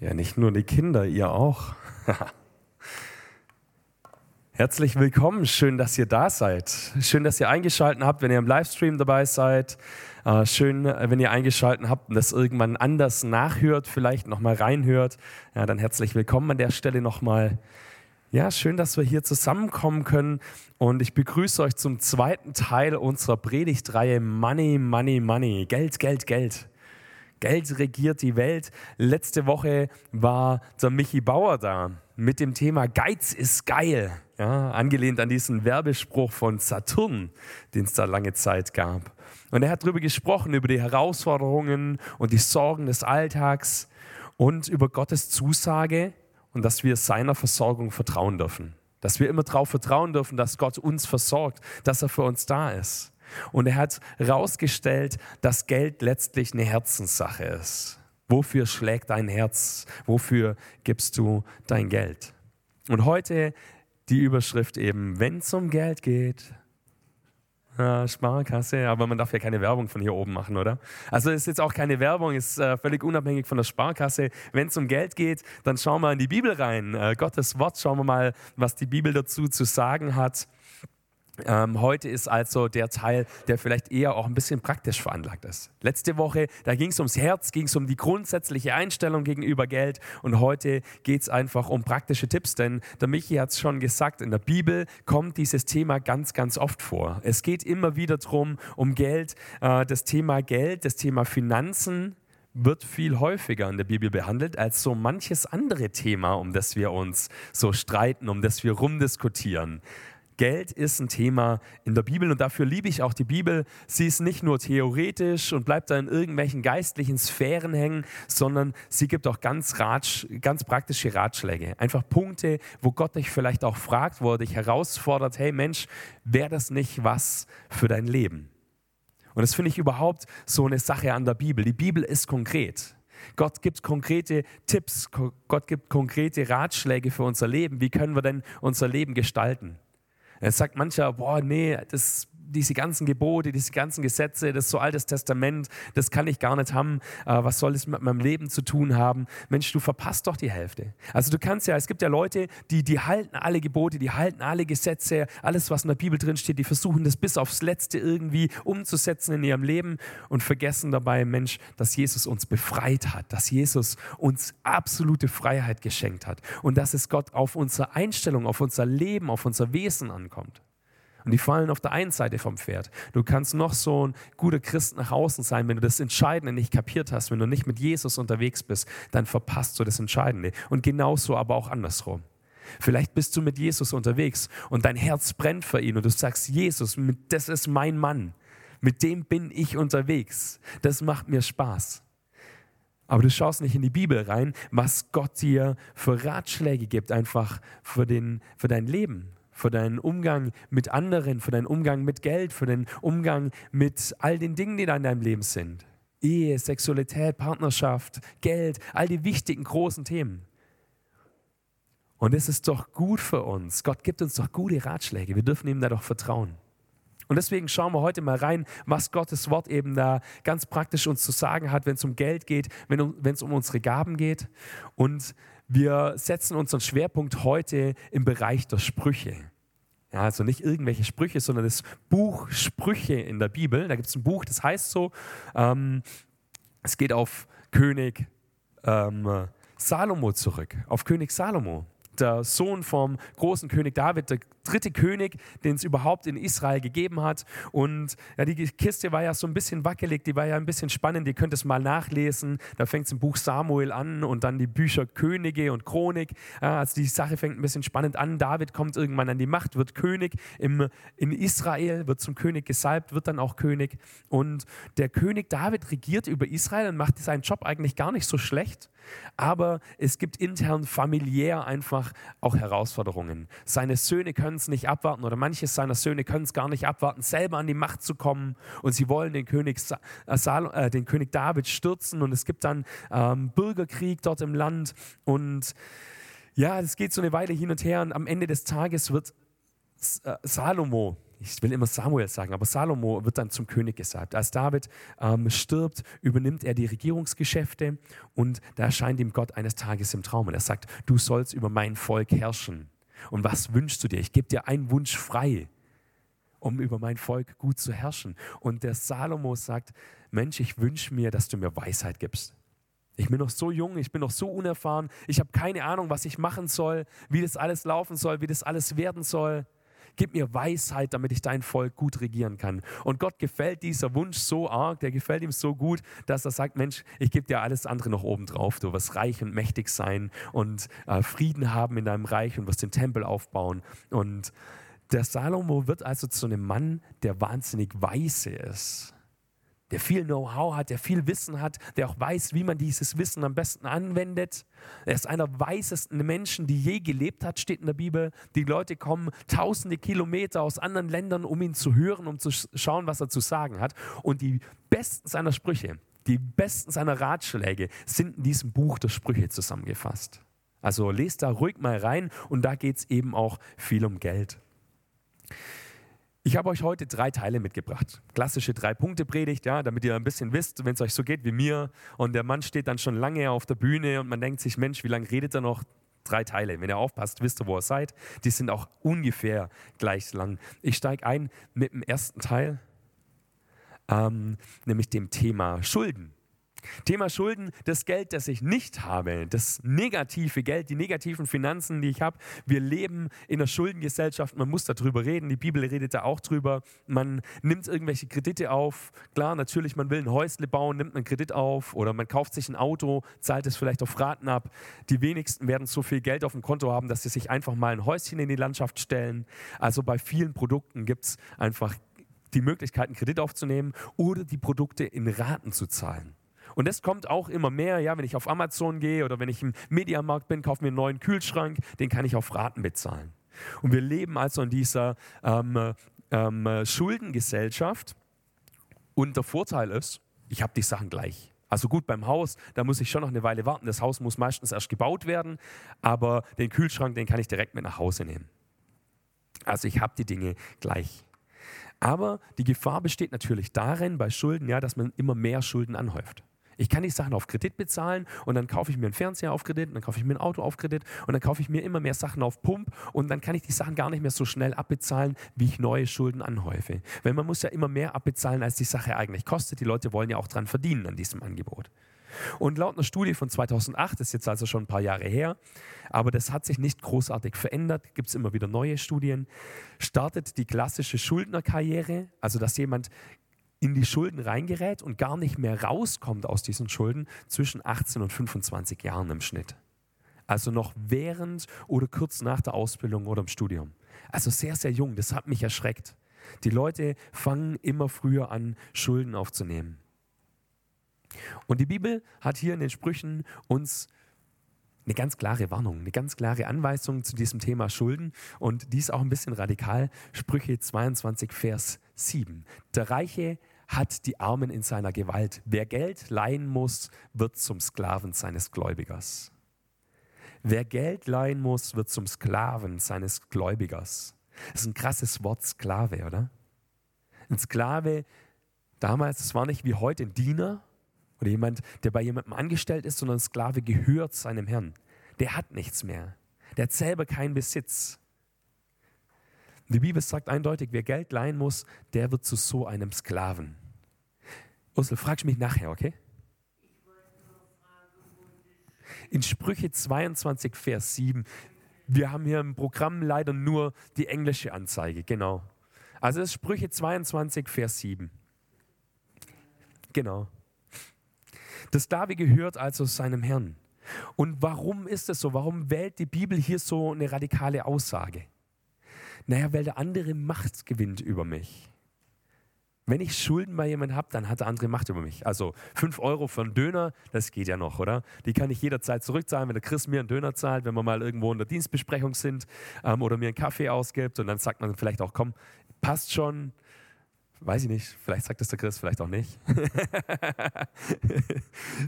Ja, nicht nur die Kinder, ihr auch. Herzlich willkommen, schön, dass ihr da seid. Schön, dass ihr eingeschaltet habt, wenn ihr im Livestream dabei seid. Äh, schön, wenn ihr eingeschaltet habt und das irgendwann anders nachhört, vielleicht nochmal reinhört. Ja, dann herzlich willkommen an der Stelle nochmal. Ja, schön, dass wir hier zusammenkommen können und ich begrüße euch zum zweiten Teil unserer Predigtreihe Money, Money, Money. Geld, Geld, Geld. Geld regiert die Welt. Letzte Woche war der Michi Bauer da mit dem Thema Geiz ist geil. Ja, angelehnt an diesen Werbespruch von Saturn, den es da lange Zeit gab. Und er hat darüber gesprochen, über die Herausforderungen und die Sorgen des Alltags und über Gottes Zusage und dass wir seiner Versorgung vertrauen dürfen. Dass wir immer darauf vertrauen dürfen, dass Gott uns versorgt, dass er für uns da ist. Und er hat herausgestellt, dass Geld letztlich eine Herzenssache ist. Wofür schlägt dein Herz? Wofür gibst du dein Geld? Und heute die Überschrift eben, wenn es um Geld geht, ja, Sparkasse, aber man darf ja keine Werbung von hier oben machen, oder? Also ist jetzt auch keine Werbung, ist äh, völlig unabhängig von der Sparkasse. Wenn es um Geld geht, dann schauen wir in die Bibel rein. Äh, Gottes Wort, schauen wir mal, was die Bibel dazu zu sagen hat. Ähm, heute ist also der Teil, der vielleicht eher auch ein bisschen praktisch veranlagt ist. Letzte Woche, da ging es ums Herz, ging es um die grundsätzliche Einstellung gegenüber Geld und heute geht es einfach um praktische Tipps, denn der Michi hat es schon gesagt, in der Bibel kommt dieses Thema ganz, ganz oft vor. Es geht immer wieder darum, um Geld, äh, das Thema Geld, das Thema Finanzen, wird viel häufiger in der Bibel behandelt als so manches andere Thema, um das wir uns so streiten, um das wir rumdiskutieren. Geld ist ein Thema in der Bibel und dafür liebe ich auch die Bibel. Sie ist nicht nur theoretisch und bleibt da in irgendwelchen geistlichen Sphären hängen, sondern sie gibt auch ganz, Ratsch, ganz praktische Ratschläge. Einfach Punkte, wo Gott dich vielleicht auch fragt, wo er dich herausfordert, hey Mensch, wäre das nicht was für dein Leben? Und das finde ich überhaupt so eine Sache an der Bibel. Die Bibel ist konkret. Gott gibt konkrete Tipps, Gott gibt konkrete Ratschläge für unser Leben. Wie können wir denn unser Leben gestalten? Es sagt mancher, boah, nee, das, diese ganzen Gebote, diese ganzen Gesetze, das so altes Testament, das kann ich gar nicht haben. Äh, was soll es mit meinem Leben zu tun haben? Mensch, du verpasst doch die Hälfte. Also du kannst ja, es gibt ja Leute, die, die halten alle Gebote, die halten alle Gesetze, alles, was in der Bibel drin steht, die versuchen das bis aufs Letzte irgendwie umzusetzen in ihrem Leben und vergessen dabei, Mensch, dass Jesus uns befreit hat, dass Jesus uns absolute Freiheit geschenkt hat und dass es Gott auf unsere Einstellung, auf unser Leben, auf unser Wesen ankommt. Und die fallen auf der einen Seite vom Pferd. Du kannst noch so ein guter Christ nach außen sein, wenn du das Entscheidende nicht kapiert hast, wenn du nicht mit Jesus unterwegs bist, dann verpasst du das Entscheidende. Und genauso aber auch andersrum. Vielleicht bist du mit Jesus unterwegs und dein Herz brennt für ihn und du sagst, Jesus, das ist mein Mann. Mit dem bin ich unterwegs. Das macht mir Spaß. Aber du schaust nicht in die Bibel rein, was Gott dir für Ratschläge gibt, einfach für, den, für dein Leben, für deinen Umgang mit anderen, für deinen Umgang mit Geld, für den Umgang mit all den Dingen, die da in deinem Leben sind. Ehe, Sexualität, Partnerschaft, Geld, all die wichtigen großen Themen. Und es ist doch gut für uns. Gott gibt uns doch gute Ratschläge. Wir dürfen ihm da doch vertrauen. Und deswegen schauen wir heute mal rein, was Gottes Wort eben da ganz praktisch uns zu sagen hat, wenn es um Geld geht, wenn, wenn es um unsere Gaben geht. Und wir setzen unseren Schwerpunkt heute im Bereich der Sprüche. Ja, also nicht irgendwelche Sprüche, sondern das Buch Sprüche in der Bibel. Da gibt es ein Buch, das heißt so, ähm, es geht auf König ähm, Salomo zurück, auf König Salomo der Sohn vom großen König David, der dritte König, den es überhaupt in Israel gegeben hat. Und ja, die Kiste war ja so ein bisschen wackelig, die war ja ein bisschen spannend. Ihr könnt es mal nachlesen. Da fängt es im Buch Samuel an und dann die Bücher Könige und Chronik. Ja, also die Sache fängt ein bisschen spannend an. David kommt irgendwann an die Macht, wird König im, in Israel, wird zum König gesalbt, wird dann auch König. Und der König David regiert über Israel und macht seinen Job eigentlich gar nicht so schlecht. Aber es gibt intern familiär einfach auch Herausforderungen. Seine Söhne können es nicht abwarten oder manche seiner Söhne können es gar nicht abwarten, selber an die Macht zu kommen und sie wollen den König, äh, Sal äh, den König David stürzen und es gibt dann ähm, Bürgerkrieg dort im Land und ja, es geht so eine Weile hin und her und am Ende des Tages wird äh, Salomo ich will immer Samuel sagen, aber Salomo wird dann zum König gesagt. Als David ähm, stirbt, übernimmt er die Regierungsgeschäfte und da erscheint ihm Gott eines Tages im Traum und er sagt, du sollst über mein Volk herrschen. Und was wünschst du dir? Ich gebe dir einen Wunsch frei, um über mein Volk gut zu herrschen. Und der Salomo sagt, Mensch, ich wünsche mir, dass du mir Weisheit gibst. Ich bin noch so jung, ich bin noch so unerfahren, ich habe keine Ahnung, was ich machen soll, wie das alles laufen soll, wie das alles werden soll. Gib mir Weisheit, damit ich dein Volk gut regieren kann. Und Gott gefällt dieser Wunsch so arg, der gefällt ihm so gut, dass er sagt, Mensch, ich gebe dir alles andere noch oben drauf. Du wirst reich und mächtig sein und äh, Frieden haben in deinem Reich und wirst den Tempel aufbauen. Und der Salomo wird also zu einem Mann, der wahnsinnig weise ist der viel Know-how hat, der viel Wissen hat, der auch weiß, wie man dieses Wissen am besten anwendet. Er ist einer weisesten Menschen, die je gelebt hat, steht in der Bibel. Die Leute kommen tausende Kilometer aus anderen Ländern, um ihn zu hören, um zu schauen, was er zu sagen hat. Und die besten seiner Sprüche, die besten seiner Ratschläge sind in diesem Buch der Sprüche zusammengefasst. Also lest da ruhig mal rein und da geht es eben auch viel um Geld. Ich habe euch heute drei Teile mitgebracht. Klassische Drei-Punkte-Predigt, ja, damit ihr ein bisschen wisst, wenn es euch so geht wie mir. Und der Mann steht dann schon lange auf der Bühne und man denkt sich, Mensch, wie lange redet er noch? Drei Teile. Wenn ihr aufpasst, wisst ihr, wo ihr seid. Die sind auch ungefähr gleich lang. Ich steige ein mit dem ersten Teil, ähm, nämlich dem Thema Schulden. Thema Schulden, das Geld, das ich nicht habe, das negative Geld, die negativen Finanzen, die ich habe. Wir leben in einer Schuldengesellschaft, man muss darüber reden, die Bibel redet da auch drüber. Man nimmt irgendwelche Kredite auf. Klar, natürlich, man will ein Häusle bauen, nimmt einen Kredit auf oder man kauft sich ein Auto, zahlt es vielleicht auf Raten ab. Die wenigsten werden so viel Geld auf dem Konto haben, dass sie sich einfach mal ein Häuschen in die Landschaft stellen. Also bei vielen Produkten gibt es einfach die Möglichkeit, einen Kredit aufzunehmen oder die Produkte in Raten zu zahlen. Und das kommt auch immer mehr, ja, wenn ich auf Amazon gehe oder wenn ich im Mediamarkt bin, kaufe mir einen neuen Kühlschrank, den kann ich auf Raten bezahlen. Und wir leben also in dieser ähm, ähm, Schuldengesellschaft. Und der Vorteil ist, ich habe die Sachen gleich. Also gut, beim Haus, da muss ich schon noch eine Weile warten. Das Haus muss meistens erst gebaut werden, aber den Kühlschrank, den kann ich direkt mit nach Hause nehmen. Also ich habe die Dinge gleich. Aber die Gefahr besteht natürlich darin, bei Schulden, ja, dass man immer mehr Schulden anhäuft. Ich kann die Sachen auf Kredit bezahlen und dann kaufe ich mir einen Fernseher auf Kredit, und dann kaufe ich mir ein Auto auf Kredit und dann kaufe ich mir immer mehr Sachen auf Pump und dann kann ich die Sachen gar nicht mehr so schnell abbezahlen, wie ich neue Schulden anhäufe. Weil man muss ja immer mehr abbezahlen, als die Sache eigentlich kostet. Die Leute wollen ja auch dran verdienen an diesem Angebot. Und laut einer Studie von 2008, das ist jetzt also schon ein paar Jahre her, aber das hat sich nicht großartig verändert, gibt es immer wieder neue Studien, startet die klassische Schuldnerkarriere, also dass jemand in die Schulden reingerät und gar nicht mehr rauskommt aus diesen Schulden zwischen 18 und 25 Jahren im Schnitt. Also noch während oder kurz nach der Ausbildung oder im Studium. Also sehr, sehr jung. Das hat mich erschreckt. Die Leute fangen immer früher an, Schulden aufzunehmen. Und die Bibel hat hier in den Sprüchen uns eine ganz klare Warnung, eine ganz klare Anweisung zu diesem Thema Schulden. Und die ist auch ein bisschen radikal. Sprüche 22, Vers 7. Der Reiche hat die Armen in seiner Gewalt. Wer Geld leihen muss, wird zum Sklaven seines Gläubigers. Wer Geld leihen muss, wird zum Sklaven seines Gläubigers. Das ist ein krasses Wort, Sklave, oder? Ein Sklave, damals, das war nicht wie heute ein Diener oder jemand, der bei jemandem angestellt ist, sondern ein Sklave gehört seinem Herrn. Der hat nichts mehr. Der hat selber keinen Besitz. Die Bibel sagt eindeutig, wer Geld leihen muss, der wird zu so einem Sklaven. Ursel, fragst mich nachher, okay? In Sprüche 22, Vers 7. Wir haben hier im Programm leider nur die englische Anzeige, genau. Also das ist Sprüche 22, Vers 7. Genau. Das David gehört also seinem Herrn. Und warum ist es so? Warum wählt die Bibel hier so eine radikale Aussage? Naja, weil der andere Macht gewinnt über mich. Wenn ich Schulden bei jemandem habe, dann hat der andere Macht über mich. Also 5 Euro für einen Döner, das geht ja noch, oder? Die kann ich jederzeit zurückzahlen, wenn der Chris mir einen Döner zahlt, wenn wir mal irgendwo in der Dienstbesprechung sind ähm, oder mir einen Kaffee ausgibt und dann sagt man vielleicht auch, komm, passt schon, Weiß ich nicht, vielleicht sagt das der Chris, vielleicht auch nicht.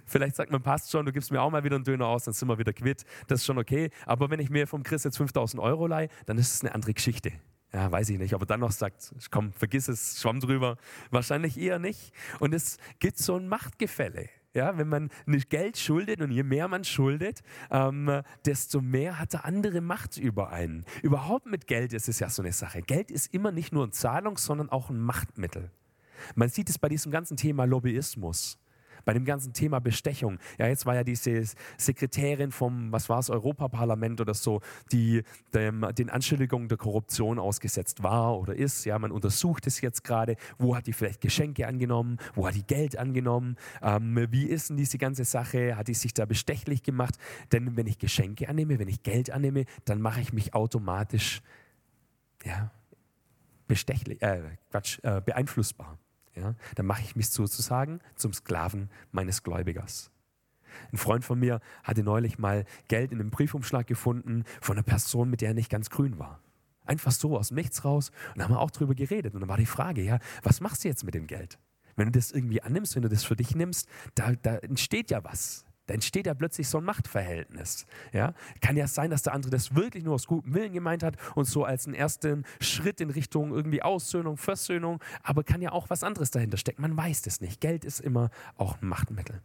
vielleicht sagt man, passt schon, du gibst mir auch mal wieder einen Döner aus, dann sind wir wieder quitt. Das ist schon okay. Aber wenn ich mir vom Chris jetzt 5000 Euro leihe, dann ist es eine andere Geschichte. Ja, weiß ich nicht, ob er dann noch sagt, komm, vergiss es, schwamm drüber. Wahrscheinlich eher nicht. Und es gibt so ein Machtgefälle. Ja, wenn man nicht Geld schuldet und je mehr man schuldet, ähm, desto mehr hat der andere Macht über einen. Überhaupt mit Geld ist es ja so eine Sache. Geld ist immer nicht nur ein Zahlung, sondern auch ein Machtmittel. Man sieht es bei diesem ganzen Thema Lobbyismus bei dem ganzen Thema Bestechung. Ja, jetzt war ja diese Sekretärin vom, was war es, Europaparlament oder so, die dem, den Anschuldigungen der Korruption ausgesetzt war oder ist. Ja, man untersucht es jetzt gerade. Wo hat die vielleicht Geschenke angenommen? Wo hat die Geld angenommen? Ähm, wie ist denn diese ganze Sache? Hat die sich da bestechlich gemacht? Denn wenn ich Geschenke annehme, wenn ich Geld annehme, dann mache ich mich automatisch, ja, bestechlich, äh, Quatsch, äh, beeinflussbar ja, dann mache ich mich sozusagen zum Sklaven meines Gläubigers. Ein Freund von mir hatte neulich mal Geld in einem Briefumschlag gefunden von einer Person, mit der er nicht ganz grün war. Einfach so aus dem Nichts raus. Und da haben wir auch drüber geredet. Und dann war die Frage, ja, was machst du jetzt mit dem Geld? Wenn du das irgendwie annimmst, wenn du das für dich nimmst, da, da entsteht ja was. Da entsteht ja plötzlich so ein Machtverhältnis. Ja? Kann ja sein, dass der andere das wirklich nur aus gutem Willen gemeint hat und so als einen ersten Schritt in Richtung irgendwie Aussöhnung, Versöhnung, aber kann ja auch was anderes dahinter stecken. Man weiß das nicht. Geld ist immer auch ein Machtmittel.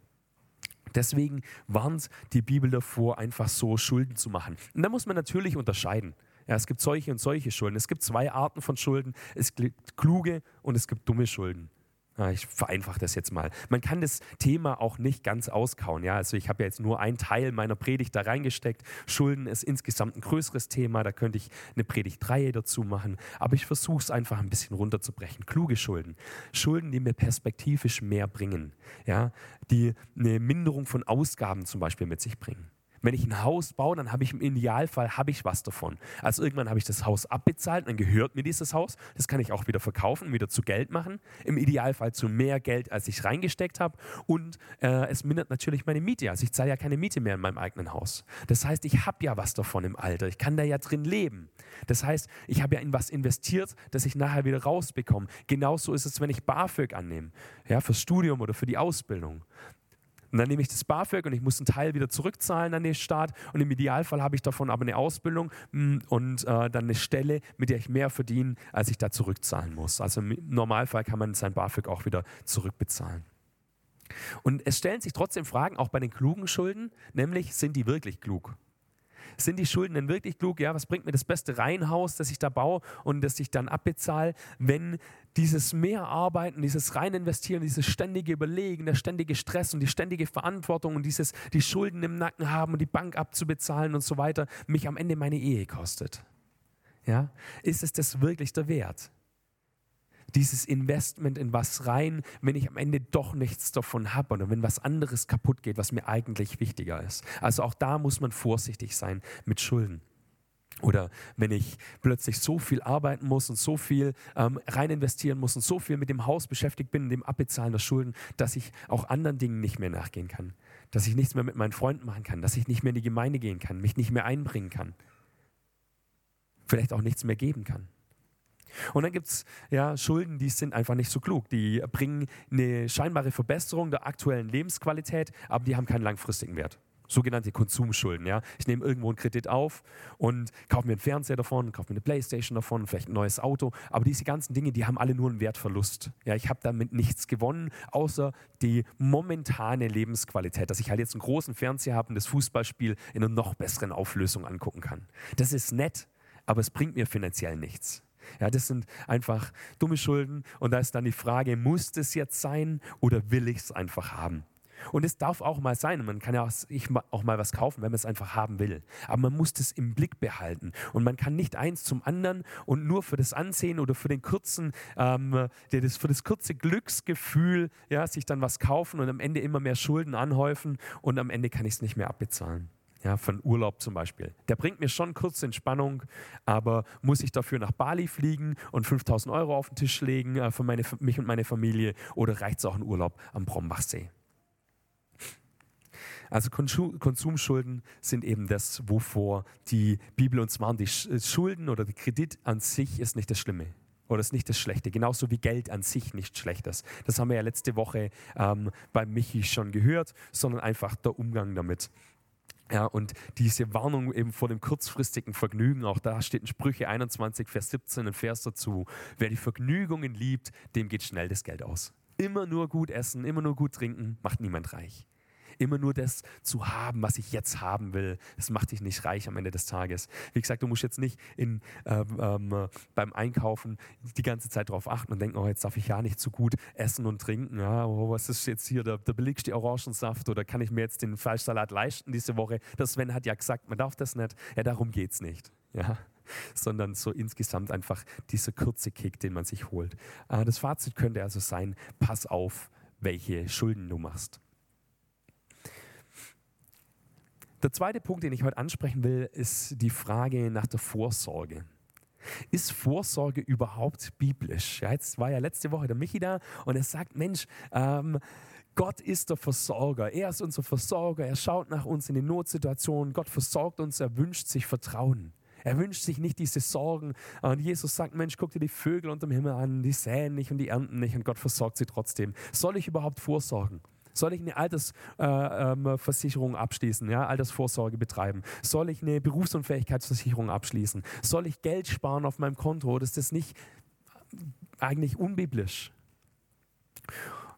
Deswegen warnt die Bibel davor, einfach so Schulden zu machen. Und da muss man natürlich unterscheiden. Ja, es gibt solche und solche Schulden. Es gibt zwei Arten von Schulden. Es gibt kluge und es gibt dumme Schulden. Ich vereinfache das jetzt mal. Man kann das Thema auch nicht ganz auskauen. Ja? Also ich habe ja jetzt nur einen Teil meiner Predigt da reingesteckt. Schulden ist insgesamt ein größeres Thema. Da könnte ich eine Predigtreihe dazu machen. Aber ich versuche es einfach ein bisschen runterzubrechen. Kluge Schulden. Schulden, die mir perspektivisch mehr bringen. Ja? Die eine Minderung von Ausgaben zum Beispiel mit sich bringen. Wenn ich ein Haus baue, dann habe ich im Idealfall habe ich was davon. Also irgendwann habe ich das Haus abbezahlt, dann gehört mir dieses Haus. Das kann ich auch wieder verkaufen, wieder zu Geld machen. Im Idealfall zu mehr Geld, als ich reingesteckt habe. Und äh, es mindert natürlich meine Miete. Also ich zahle ja keine Miete mehr in meinem eigenen Haus. Das heißt, ich habe ja was davon im Alter. Ich kann da ja drin leben. Das heißt, ich habe ja in was investiert, das ich nachher wieder rausbekomme. Genauso ist es, wenn ich BAföG annehme, ja, fürs Studium oder für die Ausbildung. Und dann nehme ich das BAföG und ich muss einen Teil wieder zurückzahlen an den Staat. Und im Idealfall habe ich davon aber eine Ausbildung mm, und äh, dann eine Stelle, mit der ich mehr verdiene, als ich da zurückzahlen muss. Also im Normalfall kann man sein BAföG auch wieder zurückbezahlen. Und es stellen sich trotzdem Fragen, auch bei den klugen Schulden, nämlich sind die wirklich klug? Sind die Schulden denn wirklich klug? Ja, was bringt mir das beste Reihenhaus, das ich da baue und das ich dann abbezahle, wenn dieses Mehrarbeiten, dieses Reininvestieren, dieses ständige Überlegen, der ständige Stress und die ständige Verantwortung und dieses die Schulden im Nacken haben und die Bank abzubezahlen und so weiter mich am Ende meine Ehe kostet? Ja, ist es das wirklich der Wert? Dieses Investment in was rein, wenn ich am Ende doch nichts davon habe oder wenn was anderes kaputt geht, was mir eigentlich wichtiger ist. Also auch da muss man vorsichtig sein mit Schulden. Oder wenn ich plötzlich so viel arbeiten muss und so viel ähm, rein investieren muss und so viel mit dem Haus beschäftigt bin, dem Abbezahlen der Schulden, dass ich auch anderen Dingen nicht mehr nachgehen kann. Dass ich nichts mehr mit meinen Freunden machen kann, dass ich nicht mehr in die Gemeinde gehen kann, mich nicht mehr einbringen kann. Vielleicht auch nichts mehr geben kann. Und dann gibt es ja, Schulden, die sind einfach nicht so klug. Die bringen eine scheinbare Verbesserung der aktuellen Lebensqualität, aber die haben keinen langfristigen Wert. Sogenannte Konsumschulden. Ja? Ich nehme irgendwo einen Kredit auf und kaufe mir einen Fernseher davon, kaufe mir eine Playstation davon, vielleicht ein neues Auto. Aber diese ganzen Dinge, die haben alle nur einen Wertverlust. Ja, ich habe damit nichts gewonnen, außer die momentane Lebensqualität, dass ich halt jetzt einen großen Fernseher habe und das Fußballspiel in einer noch besseren Auflösung angucken kann. Das ist nett, aber es bringt mir finanziell nichts. Ja, das sind einfach dumme Schulden und da ist dann die Frage, muss das jetzt sein oder will ich es einfach haben? Und es darf auch mal sein, man kann ja auch, mal was kaufen, wenn man es einfach haben will. Aber man muss das im Blick behalten. Und man kann nicht eins zum anderen und nur für das Ansehen oder für den kurzen, ähm, das, für das kurze Glücksgefühl, ja, sich dann was kaufen und am Ende immer mehr Schulden anhäufen und am Ende kann ich es nicht mehr abbezahlen ja, von Urlaub zum Beispiel. Der bringt mir schon kurze Entspannung, aber muss ich dafür nach Bali fliegen und 5000 Euro auf den Tisch legen äh, für meine, mich und meine Familie oder reicht es auch ein Urlaub am Brombachsee? Also Konsumschulden sind eben das, wovor die Bibel uns warnt. Die äh, Schulden oder der Kredit an sich ist nicht das Schlimme oder ist nicht das Schlechte. Genauso wie Geld an sich nicht schlecht ist. Das haben wir ja letzte Woche ähm, bei Michi schon gehört, sondern einfach der Umgang damit. Ja, und diese Warnung eben vor dem kurzfristigen Vergnügen, auch da steht in Sprüche 21, Vers 17 ein Vers dazu. Wer die Vergnügungen liebt, dem geht schnell das Geld aus. Immer nur gut essen, immer nur gut trinken, macht niemand reich. Immer nur das zu haben, was ich jetzt haben will, das macht dich nicht reich am Ende des Tages. Wie gesagt, du musst jetzt nicht in, ähm, ähm, beim Einkaufen die ganze Zeit darauf achten und denken, oh, jetzt darf ich ja nicht so gut essen und trinken. Ja, oh, was ist jetzt hier der, der billigste Orangensaft oder kann ich mir jetzt den Fleischsalat leisten diese Woche? Das Sven hat ja gesagt, man darf das nicht. Ja, darum geht es nicht. Ja sondern so insgesamt einfach dieser kurze Kick, den man sich holt. Äh, das Fazit könnte also sein, pass auf, welche Schulden du machst. Der zweite Punkt, den ich heute ansprechen will, ist die Frage nach der Vorsorge. Ist Vorsorge überhaupt biblisch? Ja, jetzt war ja letzte Woche der Michi da und er sagt, Mensch, ähm, Gott ist der Versorger. Er ist unser Versorger. Er schaut nach uns in den Notsituationen. Gott versorgt uns. Er wünscht sich Vertrauen. Er wünscht sich nicht diese Sorgen. Und Jesus sagt, Mensch, guck dir die Vögel unter dem Himmel an. Die säen nicht und die ernten nicht und Gott versorgt sie trotzdem. Soll ich überhaupt vorsorgen? Soll ich eine Altersversicherung äh, ähm, abschließen, ja, Altersvorsorge betreiben? Soll ich eine Berufsunfähigkeitsversicherung abschließen? Soll ich Geld sparen auf meinem Konto? Oder ist das nicht eigentlich unbiblisch?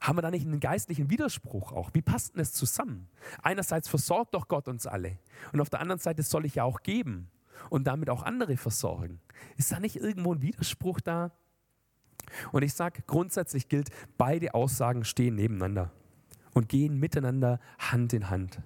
Haben wir da nicht einen geistlichen Widerspruch auch? Wie passt denn das zusammen? Einerseits versorgt doch Gott uns alle und auf der anderen Seite soll ich ja auch geben und damit auch andere versorgen. Ist da nicht irgendwo ein Widerspruch da? Und ich sage, grundsätzlich gilt, beide Aussagen stehen nebeneinander und gehen miteinander Hand in Hand.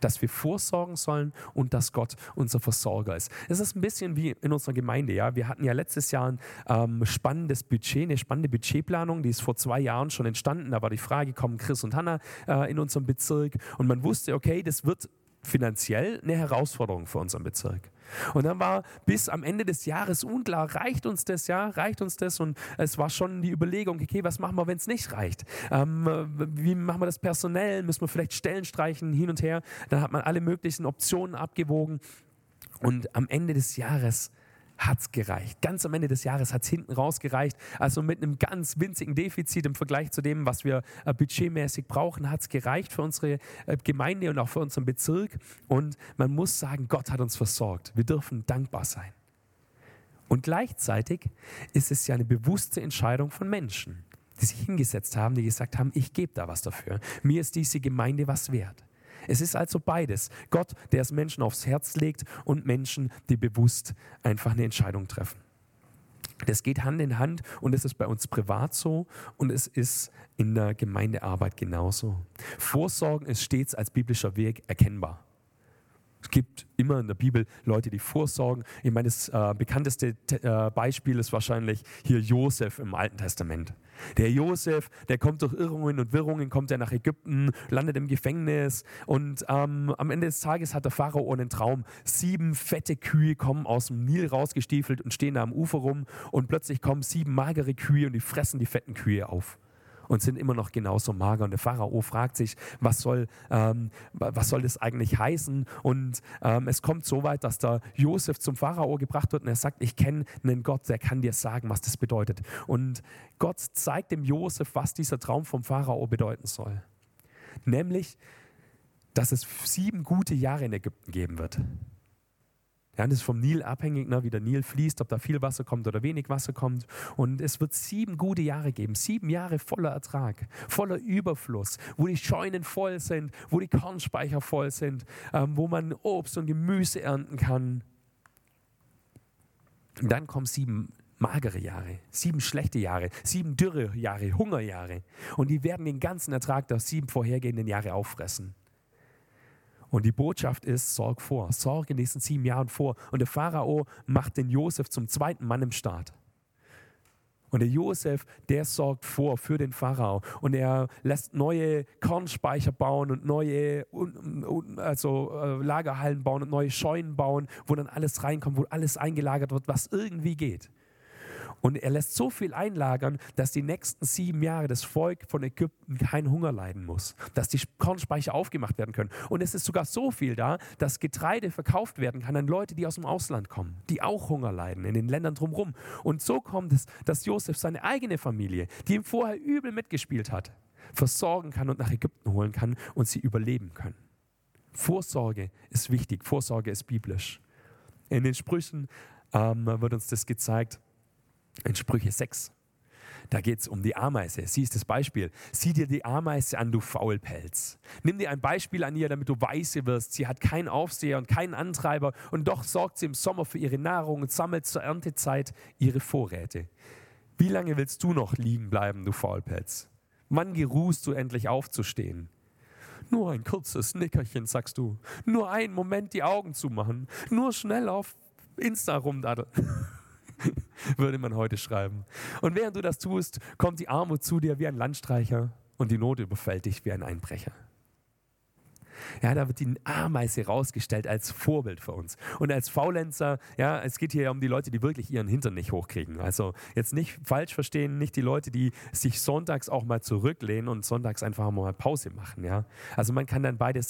Dass wir vorsorgen sollen und dass Gott unser Versorger ist. Es ist ein bisschen wie in unserer Gemeinde. Ja? Wir hatten ja letztes Jahr ein ähm, spannendes Budget, eine spannende Budgetplanung, die ist vor zwei Jahren schon entstanden. Da war die Frage, kommen Chris und Hannah äh, in unserem Bezirk? Und man wusste, okay, das wird finanziell eine Herausforderung für unseren Bezirk. Und dann war bis am Ende des Jahres unklar, reicht uns das, ja, reicht uns das? Und es war schon die Überlegung, okay, was machen wir, wenn es nicht reicht? Ähm, wie machen wir das personell? Müssen wir vielleicht Stellen streichen, hin und her? Dann hat man alle möglichen Optionen abgewogen. Und am Ende des Jahres hat es gereicht. Ganz am Ende des Jahres hat es hinten raus gereicht. Also mit einem ganz winzigen Defizit im Vergleich zu dem, was wir äh, budgetmäßig brauchen, hat es gereicht für unsere äh, Gemeinde und auch für unseren Bezirk. Und man muss sagen, Gott hat uns versorgt. Wir dürfen dankbar sein. Und gleichzeitig ist es ja eine bewusste Entscheidung von Menschen, die sich hingesetzt haben, die gesagt haben, ich gebe da was dafür. Mir ist diese Gemeinde was wert. Es ist also beides. Gott, der es Menschen aufs Herz legt und Menschen, die bewusst einfach eine Entscheidung treffen. Das geht Hand in Hand und es ist bei uns privat so und es ist in der Gemeindearbeit genauso. Vorsorgen ist stets als biblischer Weg erkennbar. Es gibt immer in der Bibel Leute, die vorsorgen. Ich meine, das äh, bekannteste äh, Beispiel ist wahrscheinlich hier Josef im Alten Testament. Der Josef, der kommt durch Irrungen und Wirrungen, kommt er nach Ägypten, landet im Gefängnis und ähm, am Ende des Tages hat der Pharao einen Traum. Sieben fette Kühe kommen aus dem Nil rausgestiefelt und stehen da am Ufer rum und plötzlich kommen sieben magere Kühe und die fressen die fetten Kühe auf und sind immer noch genauso mager. Und der Pharao fragt sich, was soll, ähm, was soll das eigentlich heißen? Und ähm, es kommt so weit, dass der Josef zum Pharao gebracht wird und er sagt, ich kenne einen Gott, der kann dir sagen, was das bedeutet. Und Gott zeigt dem Josef, was dieser Traum vom Pharao bedeuten soll. Nämlich, dass es sieben gute Jahre in Ägypten geben wird. Ja, das ist vom Nil abhängig, ne, wie der Nil fließt, ob da viel Wasser kommt oder wenig Wasser kommt. Und es wird sieben gute Jahre geben, sieben Jahre voller Ertrag, voller Überfluss, wo die Scheunen voll sind, wo die Kornspeicher voll sind, ähm, wo man Obst und Gemüse ernten kann. Und dann kommen sieben magere Jahre, sieben schlechte Jahre, sieben dürre Jahre, Hungerjahre. Und die werden den ganzen Ertrag der sieben vorhergehenden Jahre auffressen. Und die Botschaft ist, sorg vor, sorge in diesen sieben Jahren vor. Und der Pharao macht den Josef zum zweiten Mann im Staat. Und der Josef, der sorgt vor für den Pharao und er lässt neue Kornspeicher bauen und neue also, äh, Lagerhallen bauen und neue Scheunen bauen, wo dann alles reinkommt, wo alles eingelagert wird, was irgendwie geht. Und er lässt so viel einlagern, dass die nächsten sieben Jahre das Volk von Ägypten keinen Hunger leiden muss, dass die Kornspeicher aufgemacht werden können. Und es ist sogar so viel da, dass Getreide verkauft werden kann an Leute, die aus dem Ausland kommen, die auch Hunger leiden in den Ländern drumherum. Und so kommt es, dass Josef seine eigene Familie, die ihm vorher übel mitgespielt hat, versorgen kann und nach Ägypten holen kann und sie überleben können. Vorsorge ist wichtig, Vorsorge ist biblisch. In den Sprüchen ähm, wird uns das gezeigt, in Sprüche 6. Da geht es um die Ameise. Sie ist das Beispiel. Sieh dir die Ameise an, du Faulpelz. Nimm dir ein Beispiel an ihr, damit du weise wirst. Sie hat keinen Aufseher und keinen Antreiber und doch sorgt sie im Sommer für ihre Nahrung und sammelt zur Erntezeit ihre Vorräte. Wie lange willst du noch liegen bleiben, du Faulpelz? Wann geruhst du endlich aufzustehen? Nur ein kurzes Nickerchen, sagst du. Nur einen Moment die Augen zumachen. Nur schnell auf Insta rumdaddeln. würde man heute schreiben. Und während du das tust, kommt die Armut zu dir wie ein Landstreicher und die Not überfällt dich wie ein Einbrecher. Ja, da wird die Ameise rausgestellt als Vorbild für uns. Und als Faulenzer, ja, es geht hier um die Leute, die wirklich ihren Hintern nicht hochkriegen. Also jetzt nicht falsch verstehen, nicht die Leute, die sich sonntags auch mal zurücklehnen und sonntags einfach mal Pause machen. Ja. Also man kann dann beide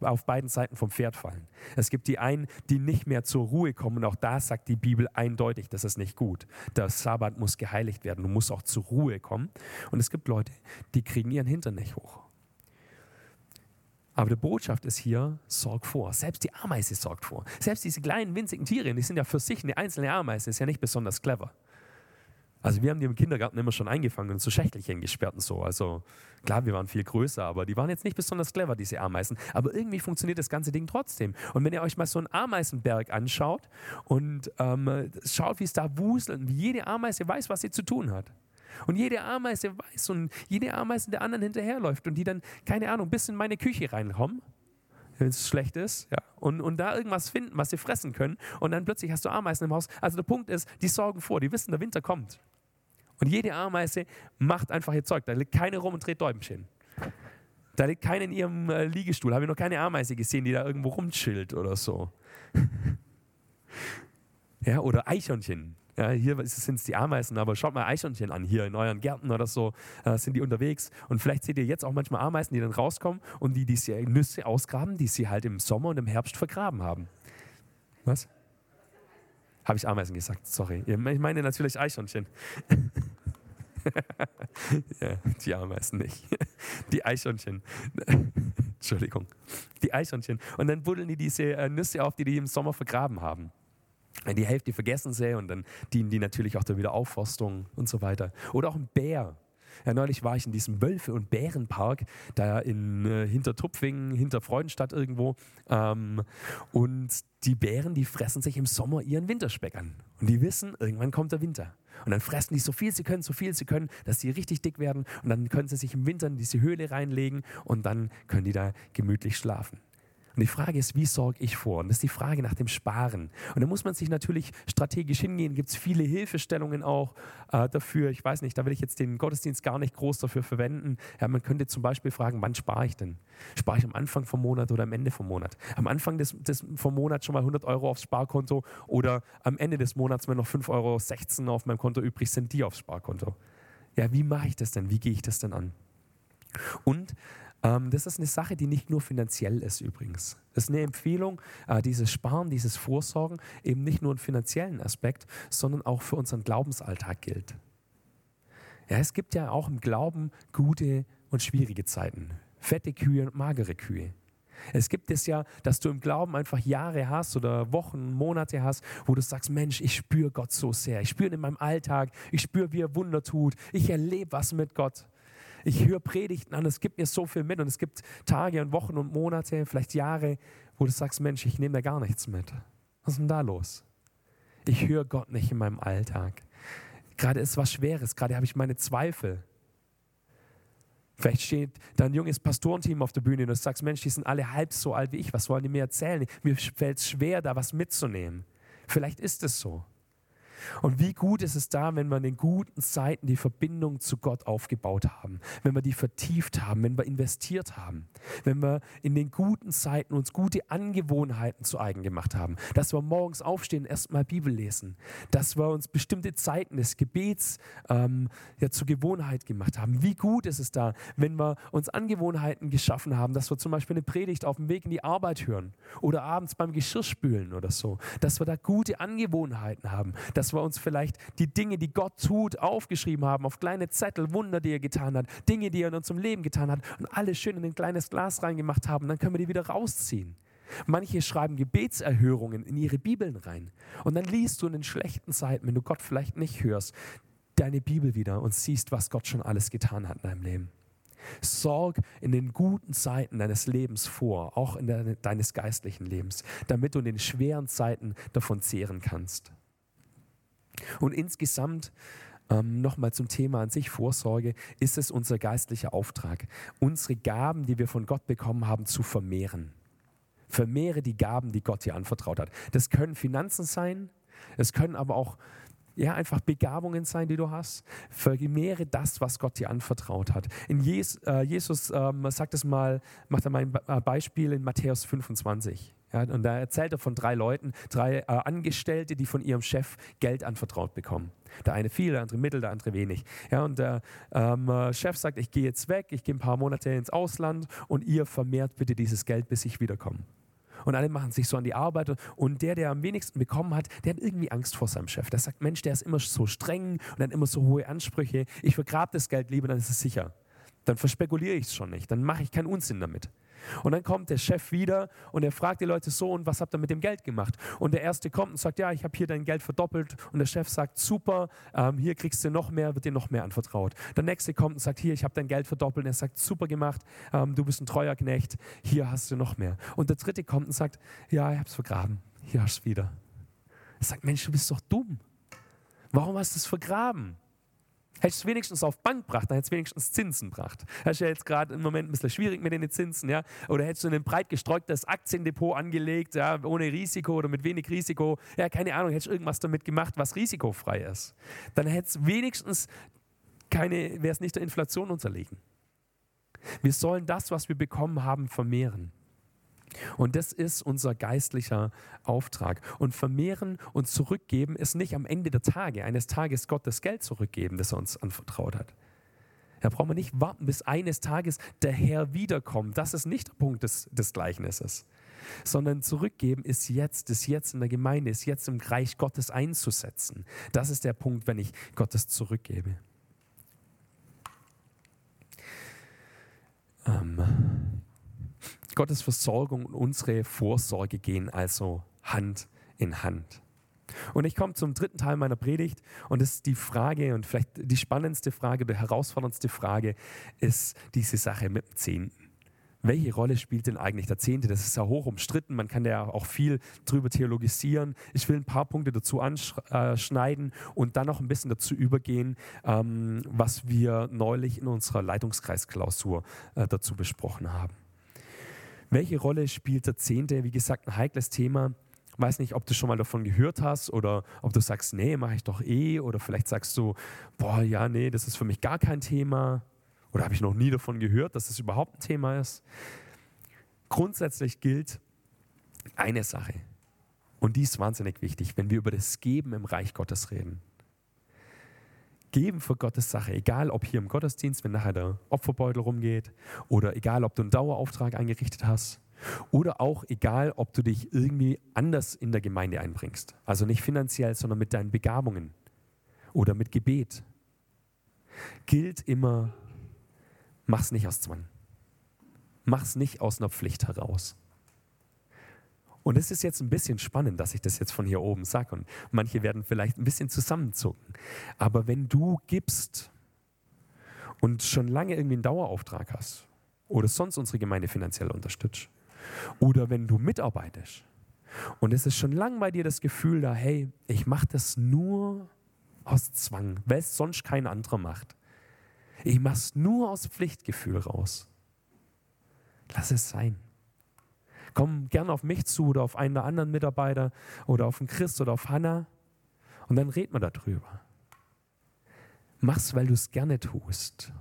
auf beiden Seiten vom Pferd fallen. Es gibt die einen, die nicht mehr zur Ruhe kommen und auch da sagt die Bibel eindeutig, das ist nicht gut. Der Sabbat muss geheiligt werden, du musst auch zur Ruhe kommen. Und es gibt Leute, die kriegen ihren Hintern nicht hoch. Aber die Botschaft ist hier, sorg vor. Selbst die Ameise sorgt vor. Selbst diese kleinen, winzigen Tiere, die sind ja für sich eine einzelne Ameise, ist ja nicht besonders clever. Also wir haben die im Kindergarten immer schon eingefangen und so Schächtelchen gesperrt und so. Also klar, wir waren viel größer, aber die waren jetzt nicht besonders clever, diese Ameisen. Aber irgendwie funktioniert das ganze Ding trotzdem. Und wenn ihr euch mal so einen Ameisenberg anschaut und ähm, schaut, wie es da wuselt wie jede Ameise weiß, was sie zu tun hat. Und jede Ameise weiß und jede Ameise der anderen hinterherläuft und die dann, keine Ahnung, bis in meine Küche reinkommen, wenn es schlecht ist, ja, und, und da irgendwas finden, was sie fressen können. Und dann plötzlich hast du Ameisen im Haus. Also der Punkt ist, die sorgen vor, die wissen, der Winter kommt. Und jede Ameise macht einfach ihr Zeug. Da liegt keine rum und dreht Däumchen. Da liegt keine in ihrem äh, Liegestuhl. Habe ich noch keine Ameise gesehen, die da irgendwo rumchillt oder so. ja, oder Eichhörnchen. Ja, hier sind es die Ameisen, aber schaut mal Eichhörnchen an, hier in euren Gärten oder so äh, sind die unterwegs. Und vielleicht seht ihr jetzt auch manchmal Ameisen, die dann rauskommen und die diese Nüsse ausgraben, die sie halt im Sommer und im Herbst vergraben haben. Was? Habe ich Ameisen gesagt, sorry. Ich meine natürlich Eichhörnchen. ja, die Ameisen nicht. Die Eichhörnchen. Entschuldigung. Die Eichhörnchen. Und dann buddeln die diese äh, Nüsse auf, die die im Sommer vergraben haben die Hälfte vergessen sie und dann dienen die natürlich auch der Wiederaufforstung und so weiter. Oder auch ein Bär. Ja, neulich war ich in diesem Wölfe- und Bärenpark, da in äh, Hintertupfingen, hinter Freudenstadt irgendwo. Ähm, und die Bären, die fressen sich im Sommer ihren Winterspeck an. Und die wissen, irgendwann kommt der Winter. Und dann fressen die so viel sie können, so viel sie können, dass sie richtig dick werden. Und dann können sie sich im Winter in diese Höhle reinlegen und dann können die da gemütlich schlafen. Und die Frage ist, wie sorge ich vor? Und das ist die Frage nach dem Sparen. Und da muss man sich natürlich strategisch hingehen. Gibt es viele Hilfestellungen auch äh, dafür. Ich weiß nicht, da will ich jetzt den Gottesdienst gar nicht groß dafür verwenden. Ja, man könnte zum Beispiel fragen, wann spare ich denn? Spare ich am Anfang vom Monat oder am Ende vom Monat? Am Anfang des, des, vom Monat schon mal 100 Euro aufs Sparkonto oder am Ende des Monats, wenn noch 5,16 Euro auf meinem Konto übrig sind, die aufs Sparkonto. Ja, wie mache ich das denn? Wie gehe ich das denn an? Und das ist eine Sache, die nicht nur finanziell ist übrigens. Das ist eine Empfehlung, äh, dieses Sparen, dieses Vorsorgen eben nicht nur einen finanziellen Aspekt, sondern auch für unseren Glaubensalltag gilt. Ja, es gibt ja auch im Glauben gute und schwierige Zeiten. Fette Kühe und magere Kühe. Es gibt es ja, dass du im Glauben einfach Jahre hast oder Wochen, Monate hast, wo du sagst, Mensch, ich spüre Gott so sehr. Ich spüre in meinem Alltag, ich spüre, wie er Wunder tut. Ich erlebe was mit Gott ich höre Predigten an, es gibt mir so viel mit und es gibt Tage und Wochen und Monate, vielleicht Jahre, wo du sagst, Mensch, ich nehme da gar nichts mit. Was ist denn da los? Ich höre Gott nicht in meinem Alltag. Gerade ist was Schweres, gerade habe ich meine Zweifel. Vielleicht steht da ein junges Pastorenteam auf der Bühne und du sagst, Mensch, die sind alle halb so alt wie ich, was wollen die mir erzählen? Mir fällt es schwer, da was mitzunehmen. Vielleicht ist es so. Und wie gut ist es da, wenn wir in den guten Zeiten die Verbindung zu Gott aufgebaut haben, wenn wir die vertieft haben, wenn wir investiert haben, wenn wir in den guten Zeiten uns gute Angewohnheiten zu eigen gemacht haben, dass wir morgens aufstehen, erstmal Bibel lesen, dass wir uns bestimmte Zeiten des Gebets ähm, ja, zur Gewohnheit gemacht haben. Wie gut ist es da, wenn wir uns Angewohnheiten geschaffen haben, dass wir zum Beispiel eine Predigt auf dem Weg in die Arbeit hören oder abends beim Geschirrspülen oder so, dass wir da gute Angewohnheiten haben, dass dass wir uns vielleicht die Dinge, die Gott tut, aufgeschrieben haben auf kleine Zettel, Wunder, die er getan hat, Dinge, die er in unserem Leben getan hat und alles schön in ein kleines Glas reingemacht haben. Dann können wir die wieder rausziehen. Manche schreiben Gebetserhörungen in ihre Bibeln rein. Und dann liest du in den schlechten Zeiten, wenn du Gott vielleicht nicht hörst, deine Bibel wieder und siehst, was Gott schon alles getan hat in deinem Leben. Sorg in den guten Zeiten deines Lebens vor, auch in de deines geistlichen Lebens, damit du in den schweren Zeiten davon zehren kannst. Und insgesamt ähm, nochmal zum Thema an sich Vorsorge, ist es unser geistlicher Auftrag, unsere Gaben, die wir von Gott bekommen haben, zu vermehren. Vermehre die Gaben, die Gott dir anvertraut hat. Das können Finanzen sein, es können aber auch ja, einfach Begabungen sein, die du hast. Vermehre das, was Gott dir anvertraut hat. In Jesus, äh, Jesus ähm, sagt es mal, macht er mal ein äh, Beispiel in Matthäus 25. Ja, und da erzählt er von drei Leuten, drei äh, Angestellte, die von ihrem Chef Geld anvertraut bekommen. Der eine viel, der andere mittel, der andere wenig. Ja, und der ähm, äh, Chef sagt, ich gehe jetzt weg, ich gehe ein paar Monate ins Ausland und ihr vermehrt bitte dieses Geld, bis ich wiederkomme. Und alle machen sich so an die Arbeit. Und der, der am wenigsten bekommen hat, der hat irgendwie Angst vor seinem Chef. Der sagt, Mensch, der ist immer so streng und hat immer so hohe Ansprüche. Ich vergrabe das Geld lieber, dann ist es sicher. Dann verspekuliere ich es schon nicht. Dann mache ich keinen Unsinn damit. Und dann kommt der Chef wieder und er fragt die Leute so, und was habt ihr mit dem Geld gemacht? Und der Erste kommt und sagt, ja, ich habe hier dein Geld verdoppelt. Und der Chef sagt, super, ähm, hier kriegst du noch mehr, wird dir noch mehr anvertraut. Der Nächste kommt und sagt, hier, ich habe dein Geld verdoppelt. Und er sagt, super gemacht, ähm, du bist ein treuer Knecht, hier hast du noch mehr. Und der Dritte kommt und sagt, ja, ich habe es vergraben, hier hast du wieder. Er sagt, Mensch, du bist doch dumm. Warum hast du es vergraben? Hättest du wenigstens auf Bank gebracht, dann hättest du wenigstens Zinsen gebracht. Das ist ja jetzt gerade im Moment ein bisschen schwierig mit den Zinsen, ja. Oder hättest du ein breit gestrecktes Aktiendepot angelegt, ja, ohne Risiko oder mit wenig Risiko. Ja, keine Ahnung, hättest du irgendwas damit gemacht, was risikofrei ist. Dann hättest du wenigstens keine, wäre es nicht der Inflation unterlegen. Wir sollen das, was wir bekommen haben, vermehren. Und das ist unser geistlicher Auftrag. Und vermehren und zurückgeben ist nicht am Ende der Tage, eines Tages Gott das Geld zurückgeben, das er uns anvertraut hat. Da brauchen wir nicht warten, bis eines Tages der Herr wiederkommt. Das ist nicht der Punkt des, des Gleichnisses. Sondern zurückgeben ist jetzt, ist jetzt in der Gemeinde, ist jetzt im Reich Gottes einzusetzen. Das ist der Punkt, wenn ich Gottes zurückgebe. Ähm, Gottes Versorgung und unsere Vorsorge gehen also Hand in Hand. Und ich komme zum dritten Teil meiner Predigt und das ist die Frage und vielleicht die spannendste Frage, die herausforderndste Frage ist diese Sache mit dem Zehnten. Welche Rolle spielt denn eigentlich der Zehnte? Das ist ja hoch umstritten, man kann ja auch viel drüber theologisieren. Ich will ein paar Punkte dazu anschneiden und dann noch ein bisschen dazu übergehen, ähm, was wir neulich in unserer Leitungskreisklausur äh, dazu besprochen haben. Welche Rolle spielt der Zehnte? Wie gesagt, ein heikles Thema. Weiß nicht, ob du schon mal davon gehört hast oder ob du sagst, nee, mache ich doch eh. Oder vielleicht sagst du, boah, ja, nee, das ist für mich gar kein Thema. Oder habe ich noch nie davon gehört, dass das überhaupt ein Thema ist. Grundsätzlich gilt eine Sache. Und die ist wahnsinnig wichtig, wenn wir über das Geben im Reich Gottes reden. Geben für Gottes Sache, egal ob hier im Gottesdienst, wenn nachher der Opferbeutel rumgeht, oder egal ob du einen Dauerauftrag eingerichtet hast, oder auch egal, ob du dich irgendwie anders in der Gemeinde einbringst. Also nicht finanziell, sondern mit deinen Begabungen oder mit Gebet. Gilt immer, mach's nicht aus Zwang. Mach's nicht aus einer Pflicht heraus. Und es ist jetzt ein bisschen spannend, dass ich das jetzt von hier oben sage. Und manche werden vielleicht ein bisschen zusammenzucken. Aber wenn du gibst und schon lange irgendwie einen Dauerauftrag hast oder sonst unsere Gemeinde finanziell unterstützt oder wenn du mitarbeitest und es ist schon lange bei dir das Gefühl da, hey, ich mache das nur aus Zwang, weil es sonst kein anderer macht. Ich mache es nur aus Pflichtgefühl raus. Lass es sein. Komm gerne auf mich zu oder auf einen der anderen Mitarbeiter oder auf den Christ oder auf Hannah und dann reden wir darüber. Mach's, weil du es gerne tust.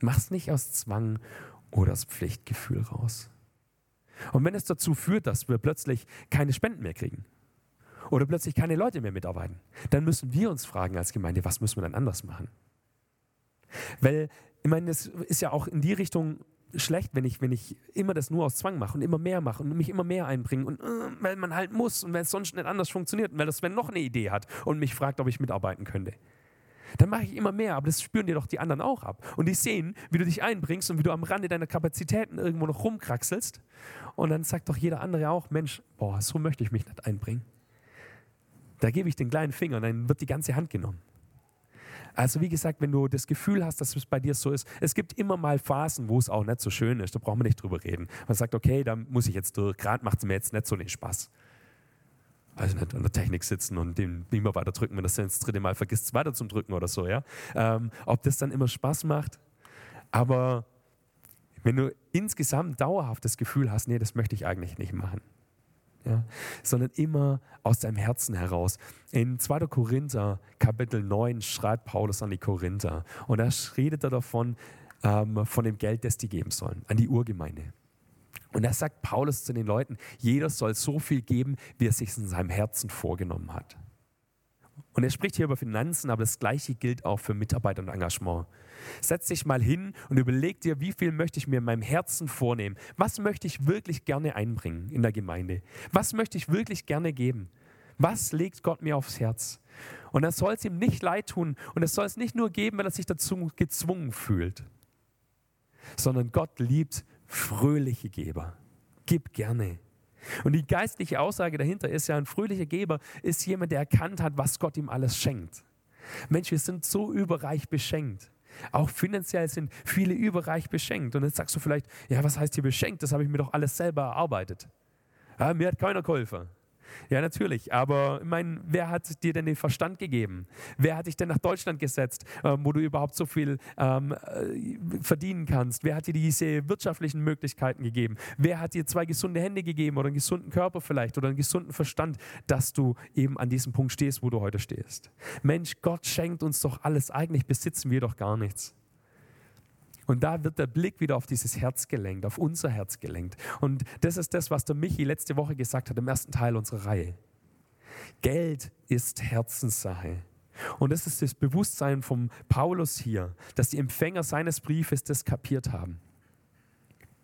Mach's nicht aus Zwang oder aus Pflichtgefühl raus. Und wenn es dazu führt, dass wir plötzlich keine Spenden mehr kriegen oder plötzlich keine Leute mehr mitarbeiten, dann müssen wir uns fragen als Gemeinde, was müssen wir dann anders machen? Weil, ich meine, es ist ja auch in die Richtung schlecht, wenn ich, wenn ich immer das nur aus Zwang mache und immer mehr mache und mich immer mehr einbringe und äh, weil man halt muss und weil es sonst nicht anders funktioniert und weil das Sven noch eine Idee hat und mich fragt, ob ich mitarbeiten könnte. Dann mache ich immer mehr, aber das spüren dir doch die anderen auch ab. Und die sehen, wie du dich einbringst und wie du am Rande deiner Kapazitäten irgendwo noch rumkraxelst. Und dann sagt doch jeder andere auch, Mensch, boah, so möchte ich mich nicht einbringen. Da gebe ich den kleinen Finger und dann wird die ganze Hand genommen. Also wie gesagt, wenn du das Gefühl hast, dass es bei dir so ist, es gibt immer mal Phasen, wo es auch nicht so schön ist, da brauchen wir nicht drüber reden. Man sagt, okay, da muss ich jetzt durch, gerade macht es mir jetzt nicht so den Spaß. Also nicht an der Technik sitzen und den Beamer weiter drücken, wenn das dann das dritte Mal vergisst, weiter zum Drücken oder so. Ja? Ähm, ob das dann immer Spaß macht, aber wenn du insgesamt dauerhaft das Gefühl hast, nee, das möchte ich eigentlich nicht machen, ja, sondern immer aus deinem Herzen heraus. In 2. Korinther, Kapitel 9, schreibt Paulus an die Korinther und da redet er davon, ähm, von dem Geld, das die geben sollen, an die Urgemeinde. Und da sagt Paulus zu den Leuten, jeder soll so viel geben, wie er sich in seinem Herzen vorgenommen hat. Und er spricht hier über Finanzen, aber das Gleiche gilt auch für Mitarbeiter und Engagement. Setz dich mal hin und überleg dir, wie viel möchte ich mir in meinem Herzen vornehmen? Was möchte ich wirklich gerne einbringen in der Gemeinde? Was möchte ich wirklich gerne geben? Was legt Gott mir aufs Herz? Und er soll es ihm nicht leid tun und er soll es nicht nur geben, weil er sich dazu gezwungen fühlt, sondern Gott liebt fröhliche Geber. Gib gerne. Und die geistliche Aussage dahinter ist ja, ein fröhlicher Geber ist jemand, der erkannt hat, was Gott ihm alles schenkt. Mensch, wir sind so überreich beschenkt. Auch finanziell sind viele überreich beschenkt. Und jetzt sagst du vielleicht, ja, was heißt hier beschenkt? Das habe ich mir doch alles selber erarbeitet. Ja, mir hat keiner geholfen. Ja, natürlich. Aber ich meine, wer hat dir denn den Verstand gegeben? Wer hat dich denn nach Deutschland gesetzt, ähm, wo du überhaupt so viel ähm, äh, verdienen kannst? Wer hat dir diese wirtschaftlichen Möglichkeiten gegeben? Wer hat dir zwei gesunde Hände gegeben oder einen gesunden Körper vielleicht oder einen gesunden Verstand, dass du eben an diesem Punkt stehst, wo du heute stehst? Mensch, Gott schenkt uns doch alles. Eigentlich besitzen wir doch gar nichts. Und da wird der Blick wieder auf dieses Herz gelenkt, auf unser Herz gelenkt. Und das ist das, was der Michi letzte Woche gesagt hat im ersten Teil unserer Reihe. Geld ist Herzenssache. Und das ist das Bewusstsein vom Paulus hier, dass die Empfänger seines Briefes das kapiert haben.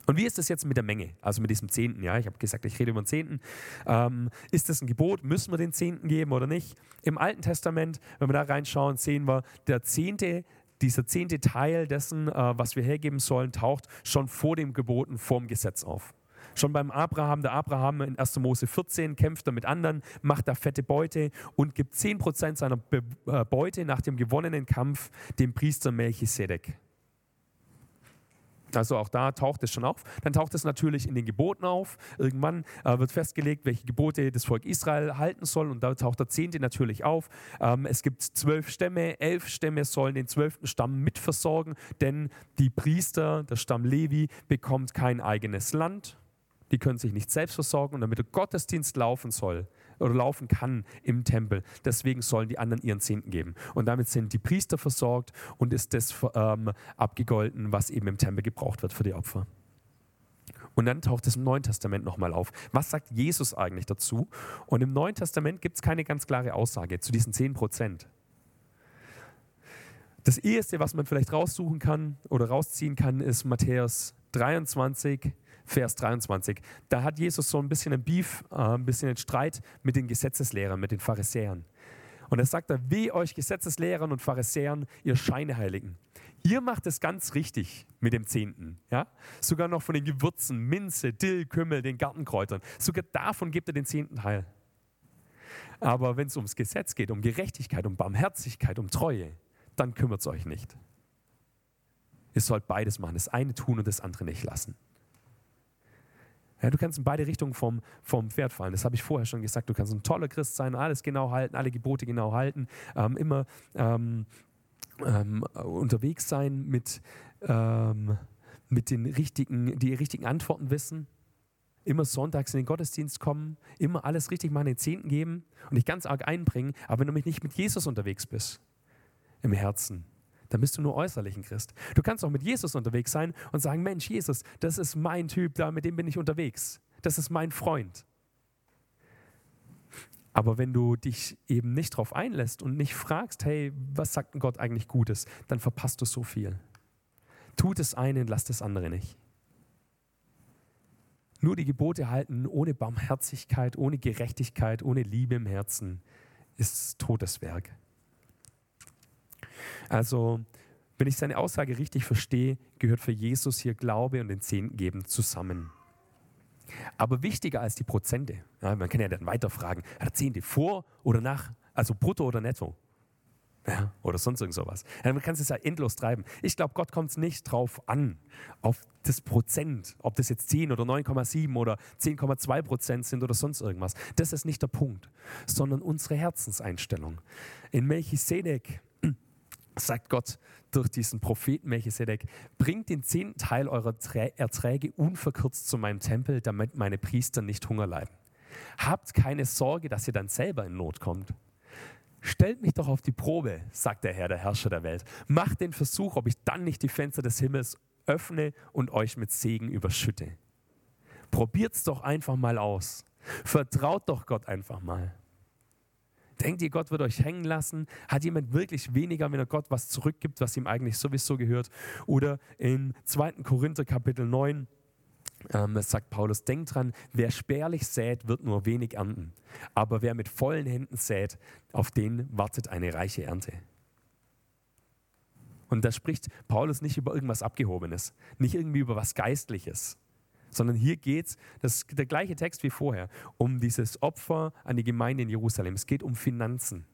Und wie ist das jetzt mit der Menge, also mit diesem Zehnten? Ja, ich habe gesagt, ich rede über den Zehnten. Ähm, ist das ein Gebot? Müssen wir den Zehnten geben oder nicht? Im Alten Testament, wenn wir da reinschauen, sehen wir, der Zehnte dieser zehnte Teil dessen, äh, was wir hergeben sollen, taucht schon vor dem Geboten, vorm Gesetz auf. Schon beim Abraham, der Abraham in 1. Mose 14 kämpft er mit anderen, macht da fette Beute und gibt 10% seiner äh, Beute nach dem gewonnenen Kampf dem Priester Melchisedek. Also auch da taucht es schon auf. Dann taucht es natürlich in den Geboten auf. Irgendwann äh, wird festgelegt, welche Gebote das Volk Israel halten soll. Und da taucht der Zehnte natürlich auf. Ähm, es gibt zwölf Stämme. Elf Stämme sollen den zwölften Stamm mitversorgen, denn die Priester, der Stamm Levi, bekommt kein eigenes Land. Die können sich nicht selbst versorgen. Und damit der Gottesdienst laufen soll, oder laufen kann im Tempel. Deswegen sollen die anderen ihren Zehnten geben. Und damit sind die Priester versorgt und ist das ähm, abgegolten, was eben im Tempel gebraucht wird für die Opfer. Und dann taucht es im Neuen Testament nochmal auf. Was sagt Jesus eigentlich dazu? Und im Neuen Testament gibt es keine ganz klare Aussage zu diesen 10 Prozent. Das Erste, was man vielleicht raussuchen kann oder rausziehen kann, ist Matthäus 23, Vers 23. Da hat Jesus so ein bisschen ein Beef, äh, ein bisschen einen Streit mit den Gesetzeslehrern, mit den Pharisäern. Und er sagt da, weh euch Gesetzeslehrern und Pharisäern, ihr Scheineheiligen. Ihr macht es ganz richtig mit dem Zehnten. Ja? Sogar noch von den Gewürzen, Minze, Dill, Kümmel, den Gartenkräutern. Sogar davon gibt er den zehnten Teil. Aber wenn es ums Gesetz geht, um Gerechtigkeit, um Barmherzigkeit, um Treue, dann kümmert es euch nicht. Ihr sollt beides machen, das eine tun und das andere nicht lassen. Ja, du kannst in beide Richtungen vom, vom Pferd fallen. Das habe ich vorher schon gesagt. Du kannst ein toller Christ sein, alles genau halten, alle Gebote genau halten, ähm, immer ähm, ähm, unterwegs sein mit, ähm, mit den richtigen, die richtigen Antworten wissen, immer sonntags in den Gottesdienst kommen, immer alles richtig machen, den Zehnten geben und dich ganz arg einbringen. Aber wenn du nicht mit Jesus unterwegs bist, im Herzen, dann bist du nur äußerlich ein Christ. Du kannst auch mit Jesus unterwegs sein und sagen, Mensch, Jesus, das ist mein Typ, da, mit dem bin ich unterwegs. Das ist mein Freund. Aber wenn du dich eben nicht darauf einlässt und nicht fragst, hey, was sagt Gott eigentlich Gutes, dann verpasst du so viel. Tu das eine und lass das andere nicht. Nur die Gebote halten ohne Barmherzigkeit, ohne Gerechtigkeit, ohne Liebe im Herzen ist totes Werk. Also, wenn ich seine Aussage richtig verstehe, gehört für Jesus hier Glaube und den Zehnten geben zusammen. Aber wichtiger als die Prozente, ja, man kann ja dann weiterfragen, hat er Zehnte vor oder nach, also brutto oder netto? Ja, oder sonst irgend sowas. Ja, man kann es ja endlos treiben. Ich glaube, Gott kommt es nicht drauf an, auf das Prozent, ob das jetzt 10 oder 9,7 oder 10,2 Prozent sind oder sonst irgendwas. Das ist nicht der Punkt, sondern unsere Herzenseinstellung. In Melchisedek sagt Gott durch diesen Propheten Melchisedek, bringt den zehnten Teil eurer Erträge unverkürzt zu meinem Tempel, damit meine Priester nicht Hunger leiden. Habt keine Sorge, dass ihr dann selber in Not kommt. Stellt mich doch auf die Probe, sagt der Herr, der Herrscher der Welt. Macht den Versuch, ob ich dann nicht die Fenster des Himmels öffne und euch mit Segen überschütte. Probiert's doch einfach mal aus. Vertraut doch Gott einfach mal. Denkt ihr, Gott wird euch hängen lassen? Hat jemand wirklich weniger, wenn er Gott was zurückgibt, was ihm eigentlich sowieso gehört? Oder in 2. Korinther Kapitel 9, ähm, sagt Paulus, denkt dran, wer spärlich sät, wird nur wenig ernten. Aber wer mit vollen Händen sät, auf den wartet eine reiche Ernte. Und da spricht Paulus nicht über irgendwas Abgehobenes, nicht irgendwie über was Geistliches, sondern hier geht es, das ist der gleiche Text wie vorher, um dieses Opfer an die Gemeinde in Jerusalem. Es geht um Finanzen.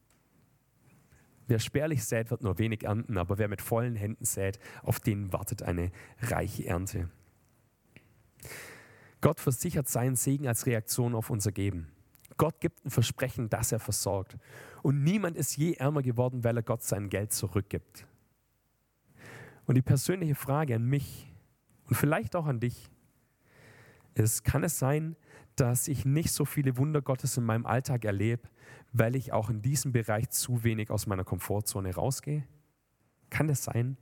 Wer spärlich sät, wird nur wenig ernten, aber wer mit vollen Händen sät, auf den wartet eine reiche Ernte. Gott versichert seinen Segen als Reaktion auf unser Geben. Gott gibt ein Versprechen, dass er versorgt. Und niemand ist je ärmer geworden, weil er Gott sein Geld zurückgibt. Und die persönliche Frage an mich und vielleicht auch an dich, ist, kann es sein, dass ich nicht so viele Wunder Gottes in meinem Alltag erlebe, weil ich auch in diesem Bereich zu wenig aus meiner Komfortzone rausgehe? Kann das sein?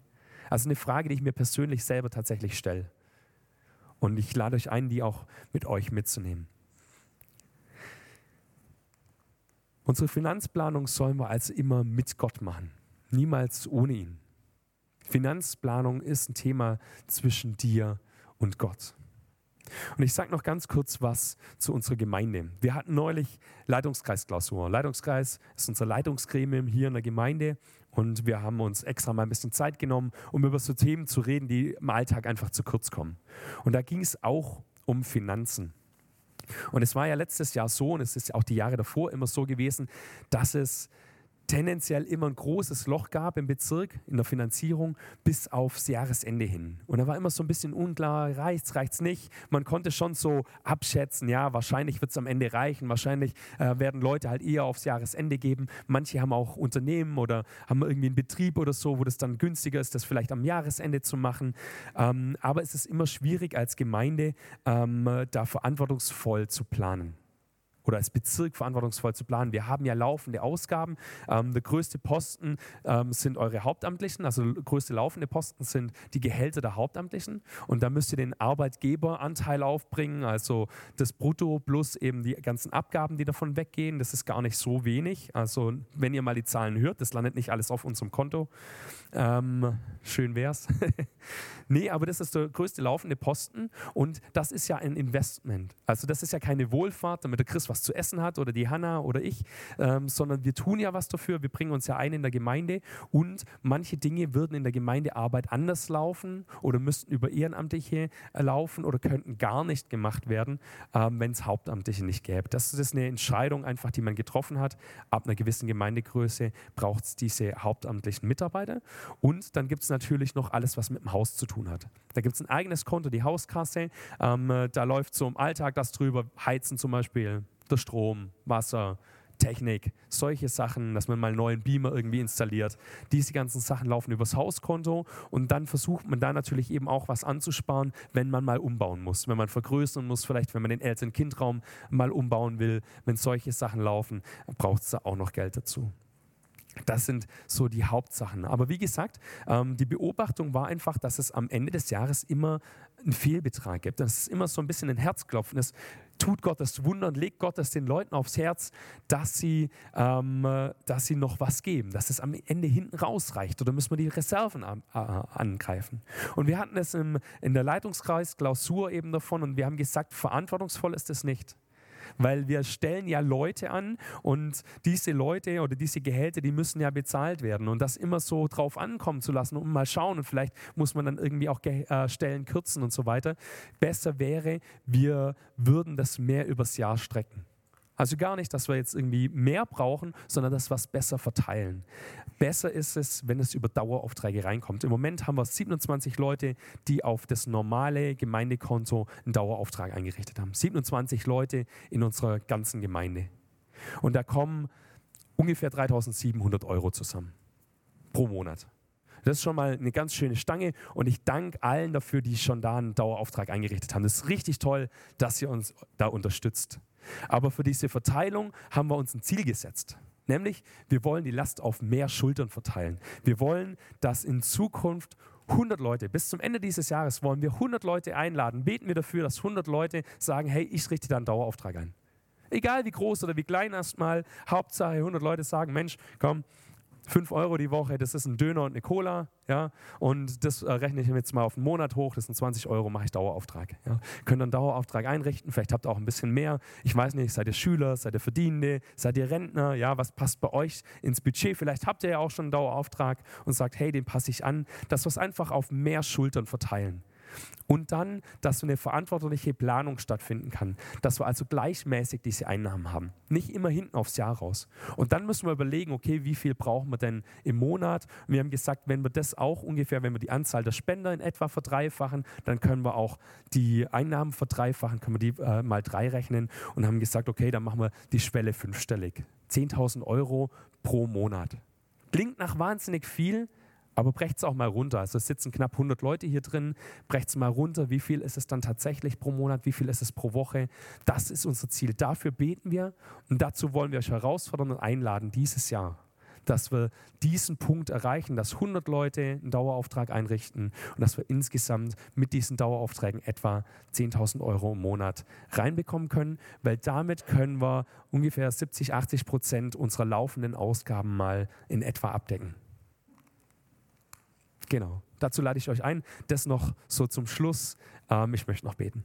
Also eine Frage, die ich mir persönlich selber tatsächlich stelle. Und ich lade euch ein, die auch mit euch mitzunehmen. Unsere Finanzplanung sollen wir also immer mit Gott machen, niemals ohne ihn. Finanzplanung ist ein Thema zwischen dir und Gott. Und ich sage noch ganz kurz was zu unserer Gemeinde. Wir hatten neulich Leitungskreisklausur. Leitungskreis ist unser Leitungsgremium hier in der Gemeinde und wir haben uns extra mal ein bisschen Zeit genommen, um über so Themen zu reden, die im Alltag einfach zu kurz kommen. Und da ging es auch um Finanzen. Und es war ja letztes Jahr so, und es ist auch die Jahre davor immer so gewesen, dass es tendenziell immer ein großes Loch gab im Bezirk in der Finanzierung bis aufs Jahresende hin. Und da war immer so ein bisschen unklar, reicht's, reicht's nicht. Man konnte schon so abschätzen, ja, wahrscheinlich wird es am Ende reichen, wahrscheinlich äh, werden Leute halt eher aufs Jahresende geben. Manche haben auch Unternehmen oder haben irgendwie einen Betrieb oder so, wo das dann günstiger ist, das vielleicht am Jahresende zu machen. Ähm, aber es ist immer schwierig als Gemeinde, ähm, da verantwortungsvoll zu planen oder als Bezirk verantwortungsvoll zu planen. Wir haben ja laufende Ausgaben. Ähm, der größte Posten ähm, sind eure Hauptamtlichen, also größte laufende Posten sind die Gehälter der Hauptamtlichen. Und da müsst ihr den Arbeitgeberanteil aufbringen, also das Brutto plus eben die ganzen Abgaben, die davon weggehen. Das ist gar nicht so wenig. Also wenn ihr mal die Zahlen hört, das landet nicht alles auf unserem Konto. Ähm, schön wär's. nee, aber das ist der größte laufende Posten und das ist ja ein Investment. Also das ist ja keine Wohlfahrt, damit der Christ was zu essen hat oder die Hanna oder ich, ähm, sondern wir tun ja was dafür, wir bringen uns ja ein in der Gemeinde und manche Dinge würden in der Gemeindearbeit anders laufen oder müssten über Ehrenamtliche äh, laufen oder könnten gar nicht gemacht werden, ähm, wenn es Hauptamtliche nicht gäbe. Das ist eine Entscheidung einfach, die man getroffen hat. Ab einer gewissen Gemeindegröße braucht es diese hauptamtlichen Mitarbeiter und dann gibt es natürlich noch alles, was mit dem Haus zu tun hat. Da gibt es ein eigenes Konto, die Hauskasse. Ähm, da läuft so im Alltag das drüber, Heizen zum Beispiel, der Strom, Wasser, Technik, solche Sachen, dass man mal einen neuen Beamer irgendwie installiert. Diese ganzen Sachen laufen übers Hauskonto und dann versucht man da natürlich eben auch was anzusparen, wenn man mal umbauen muss, wenn man vergrößern muss, vielleicht wenn man den Eltern-Kind-Raum mal umbauen will. Wenn solche Sachen laufen, braucht es da auch noch Geld dazu. Das sind so die Hauptsachen. Aber wie gesagt, ähm, die Beobachtung war einfach, dass es am Ende des Jahres immer einen Fehlbetrag gibt. Dass es immer so ein bisschen ein Herzklopfen ist. Tut Gott das Wunder und legt Gott das den Leuten aufs Herz, dass sie, ähm, dass sie noch was geben, dass es am Ende hinten rausreicht oder müssen wir die Reserven an, äh, angreifen. Und wir hatten es im, in der Leitungskreis Klausur eben davon und wir haben gesagt, verantwortungsvoll ist es nicht weil wir stellen ja Leute an und diese Leute oder diese Gehälter, die müssen ja bezahlt werden und das immer so drauf ankommen zu lassen und mal schauen und vielleicht muss man dann irgendwie auch äh, Stellen kürzen und so weiter. Besser wäre, wir würden das mehr übers Jahr strecken. Also gar nicht, dass wir jetzt irgendwie mehr brauchen, sondern dass wir es besser verteilen. Besser ist es, wenn es über Daueraufträge reinkommt. Im Moment haben wir 27 Leute, die auf das normale Gemeindekonto einen Dauerauftrag eingerichtet haben. 27 Leute in unserer ganzen Gemeinde. Und da kommen ungefähr 3700 Euro zusammen pro Monat. Das ist schon mal eine ganz schöne Stange und ich danke allen dafür, die schon da einen Dauerauftrag eingerichtet haben. Das ist richtig toll, dass ihr uns da unterstützt. Aber für diese Verteilung haben wir uns ein Ziel gesetzt. Nämlich, wir wollen die Last auf mehr Schultern verteilen. Wir wollen, dass in Zukunft 100 Leute, bis zum Ende dieses Jahres wollen wir 100 Leute einladen. Beten wir dafür, dass 100 Leute sagen, hey, ich richte da einen Dauerauftrag ein. Egal wie groß oder wie klein erstmal, Hauptsache 100 Leute sagen, Mensch, komm, 5 Euro die Woche, das ist ein Döner und eine Cola, ja, und das äh, rechne ich jetzt mal auf einen Monat hoch, das sind 20 Euro, mache ich Dauerauftrag. Ja. Könnt einen Dauerauftrag einrichten, vielleicht habt ihr auch ein bisschen mehr, ich weiß nicht, seid ihr Schüler, seid ihr Verdienende, seid ihr Rentner, ja, was passt bei euch ins Budget, vielleicht habt ihr ja auch schon einen Dauerauftrag und sagt, hey, den passe ich an, dass wir es einfach auf mehr Schultern verteilen. Und dann, dass so eine verantwortliche Planung stattfinden kann, dass wir also gleichmäßig diese Einnahmen haben, nicht immer hinten aufs Jahr raus. Und dann müssen wir überlegen, okay, wie viel brauchen wir denn im Monat? Wir haben gesagt, wenn wir das auch ungefähr, wenn wir die Anzahl der Spender in etwa verdreifachen, dann können wir auch die Einnahmen verdreifachen, können wir die äh, mal drei rechnen und haben gesagt, okay, dann machen wir die Schwelle fünfstellig. 10.000 Euro pro Monat. Klingt nach wahnsinnig viel, aber brecht es auch mal runter. Also es sitzen knapp 100 Leute hier drin. Brecht es mal runter. Wie viel ist es dann tatsächlich pro Monat? Wie viel ist es pro Woche? Das ist unser Ziel. Dafür beten wir und dazu wollen wir euch herausfordern und einladen dieses Jahr, dass wir diesen Punkt erreichen, dass 100 Leute einen Dauerauftrag einrichten und dass wir insgesamt mit diesen Daueraufträgen etwa 10.000 Euro im Monat reinbekommen können, weil damit können wir ungefähr 70, 80 Prozent unserer laufenden Ausgaben mal in etwa abdecken. Genau, dazu lade ich euch ein. Das noch so zum Schluss. Ähm, ich möchte noch beten.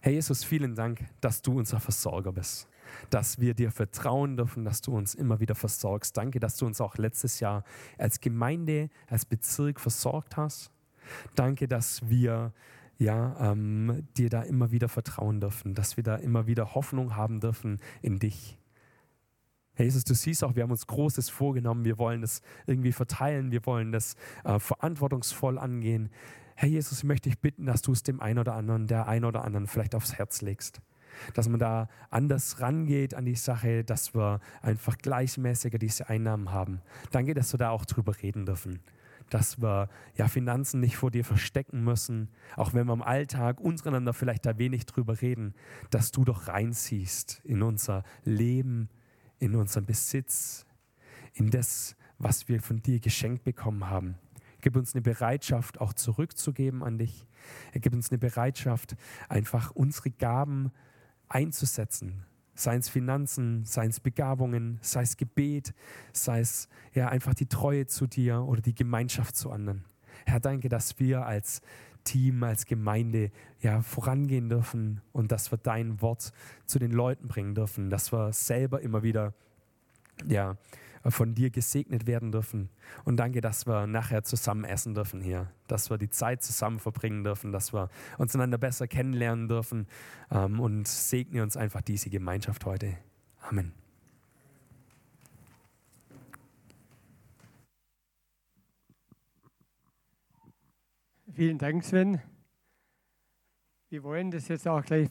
Herr Jesus, vielen Dank, dass du unser Versorger bist, dass wir dir vertrauen dürfen, dass du uns immer wieder versorgst. Danke, dass du uns auch letztes Jahr als Gemeinde, als Bezirk versorgt hast. Danke, dass wir ja, ähm, dir da immer wieder vertrauen dürfen, dass wir da immer wieder Hoffnung haben dürfen in dich. Herr Jesus, du siehst auch, wir haben uns Großes vorgenommen. Wir wollen das irgendwie verteilen. Wir wollen das äh, verantwortungsvoll angehen. Herr Jesus, ich möchte dich bitten, dass du es dem einen oder anderen, der einen oder anderen vielleicht aufs Herz legst. Dass man da anders rangeht an die Sache, dass wir einfach gleichmäßiger diese Einnahmen haben. Danke, dass wir da auch drüber reden dürfen. Dass wir ja Finanzen nicht vor dir verstecken müssen, auch wenn wir im Alltag untereinander vielleicht da wenig drüber reden, dass du doch reinziehst in unser Leben, in unseren Besitz, in das, was wir von dir geschenkt bekommen haben. Gib uns eine Bereitschaft, auch zurückzugeben an dich. Gib uns eine Bereitschaft, einfach unsere Gaben einzusetzen. Sei es Finanzen, sei es Begabungen, sei es Gebet, sei es ja einfach die Treue zu dir oder die Gemeinschaft zu anderen. Herr, danke, dass wir als Team, als Gemeinde ja vorangehen dürfen und dass wir dein Wort zu den Leuten bringen dürfen, dass wir selber immer wieder ja, von dir gesegnet werden dürfen. Und danke, dass wir nachher zusammen essen dürfen hier, dass wir die Zeit zusammen verbringen dürfen, dass wir uns einander besser kennenlernen dürfen ähm, und segne uns einfach diese Gemeinschaft heute. Amen. Vielen Dank, Sven. Wir wollen das jetzt auch gleich